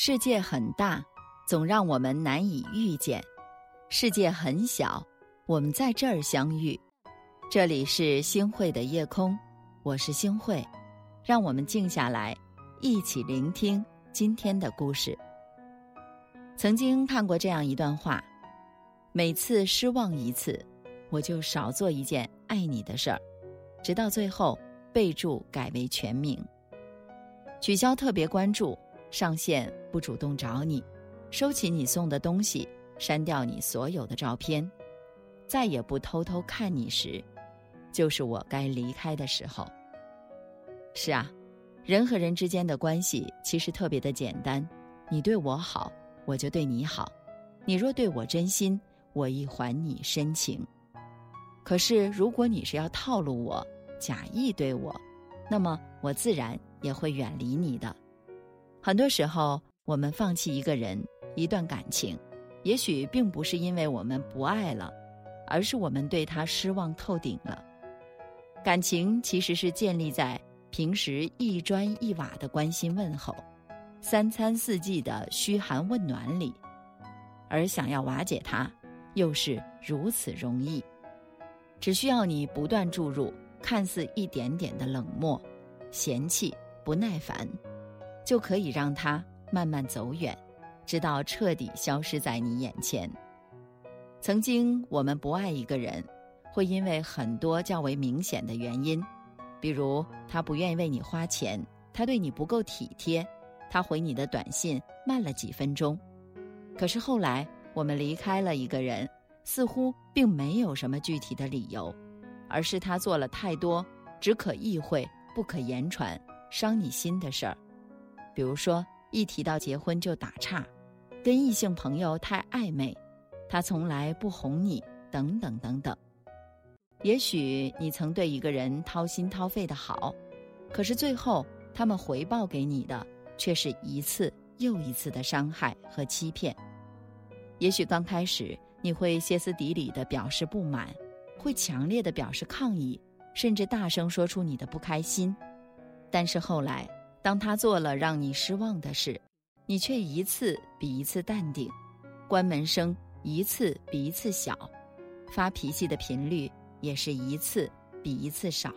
世界很大，总让我们难以遇见；世界很小，我们在这儿相遇。这里是星汇的夜空，我是星汇，让我们静下来，一起聆听今天的故事。曾经看过这样一段话：每次失望一次，我就少做一件爱你的事儿，直到最后备注改为全名，取消特别关注。上线不主动找你，收起你送的东西，删掉你所有的照片，再也不偷偷看你时，就是我该离开的时候。是啊，人和人之间的关系其实特别的简单，你对我好，我就对你好；你若对我真心，我亦还你深情。可是如果你是要套路我，假意对我，那么我自然也会远离你的。很多时候，我们放弃一个人、一段感情，也许并不是因为我们不爱了，而是我们对他失望透顶了。感情其实是建立在平时一砖一瓦的关心问候、三餐四季的嘘寒问暖里，而想要瓦解它，又是如此容易。只需要你不断注入看似一点点的冷漠、嫌弃、不耐烦。就可以让他慢慢走远，直到彻底消失在你眼前。曾经我们不爱一个人，会因为很多较为明显的原因，比如他不愿意为你花钱，他对你不够体贴，他回你的短信慢了几分钟。可是后来我们离开了一个人，似乎并没有什么具体的理由，而是他做了太多只可意会不可言传、伤你心的事儿。比如说，一提到结婚就打岔，跟异性朋友太暧昧，他从来不哄你，等等等等。也许你曾对一个人掏心掏肺的好，可是最后他们回报给你的却是一次又一次的伤害和欺骗。也许刚开始你会歇斯底里的表示不满，会强烈的表示抗议，甚至大声说出你的不开心，但是后来。当他做了让你失望的事，你却一次比一次淡定，关门声一次比一次小，发脾气的频率也是一次比一次少。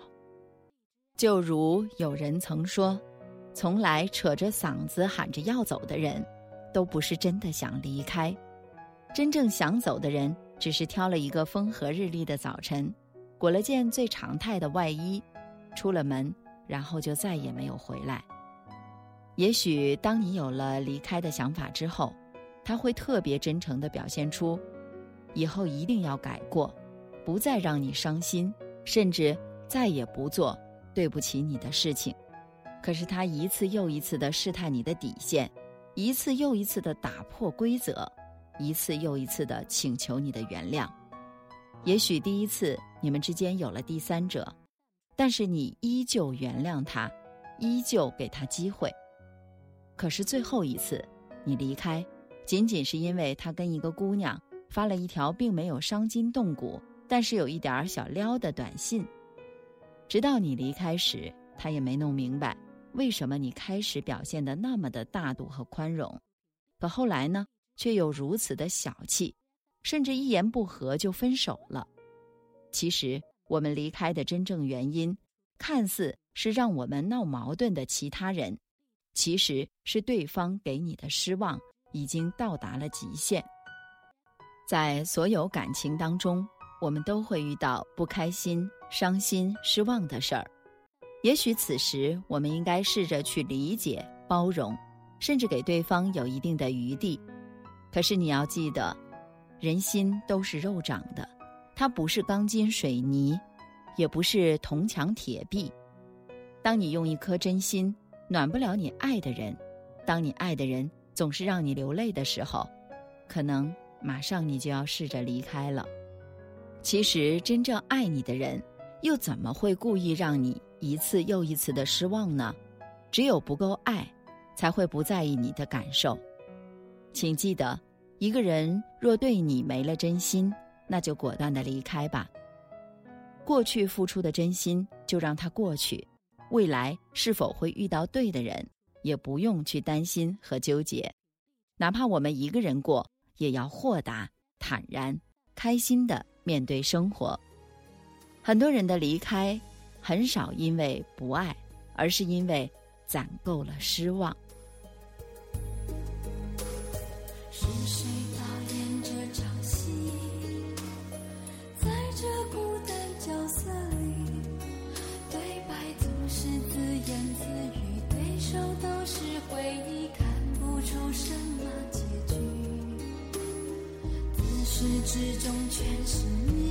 就如有人曾说，从来扯着嗓子喊着要走的人，都不是真的想离开，真正想走的人，只是挑了一个风和日丽的早晨，裹了件最常态的外衣，出了门，然后就再也没有回来。也许当你有了离开的想法之后，他会特别真诚地表现出，以后一定要改过，不再让你伤心，甚至再也不做对不起你的事情。可是他一次又一次地试探你的底线，一次又一次地打破规则，一次又一次地请求你的原谅。也许第一次你们之间有了第三者，但是你依旧原谅他，依旧给他机会。可是最后一次，你离开，仅仅是因为他跟一个姑娘发了一条并没有伤筋动骨，但是有一点小撩的短信。直到你离开时，他也没弄明白为什么你开始表现的那么的大度和宽容，可后来呢，却又如此的小气，甚至一言不合就分手了。其实我们离开的真正原因，看似是让我们闹矛盾的其他人。其实是对方给你的失望已经到达了极限。在所有感情当中，我们都会遇到不开心、伤心、失望的事儿。也许此时我们应该试着去理解、包容，甚至给对方有一定的余地。可是你要记得，人心都是肉长的，它不是钢筋水泥，也不是铜墙铁壁。当你用一颗真心。暖不了你爱的人，当你爱的人总是让你流泪的时候，可能马上你就要试着离开了。其实真正爱你的人，又怎么会故意让你一次又一次的失望呢？只有不够爱，才会不在意你的感受。请记得，一个人若对你没了真心，那就果断的离开吧。过去付出的真心，就让它过去。未来是否会遇到对的人，也不用去担心和纠结。哪怕我们一个人过，也要豁达、坦然、开心的面对生活。很多人的离开，很少因为不爱，而是因为攒够了失望。始至终全是你，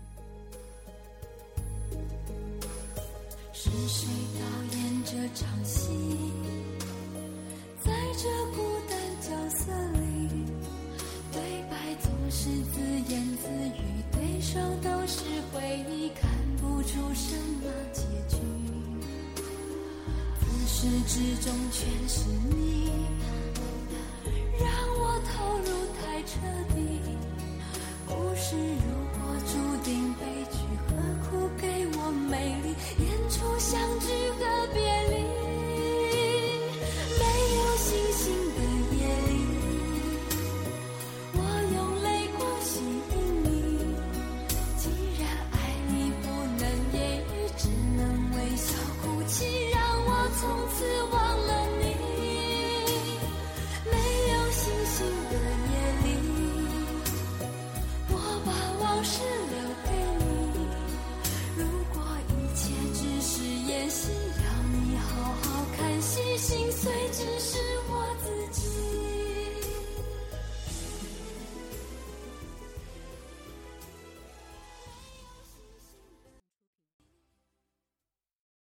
是谁导演这场戏在这孤单角色里对白总是自言自语对手都是回忆看不出什么结局自始至终全是你让我投入太彻底故事如果注定悲剧何苦给我美丽演从此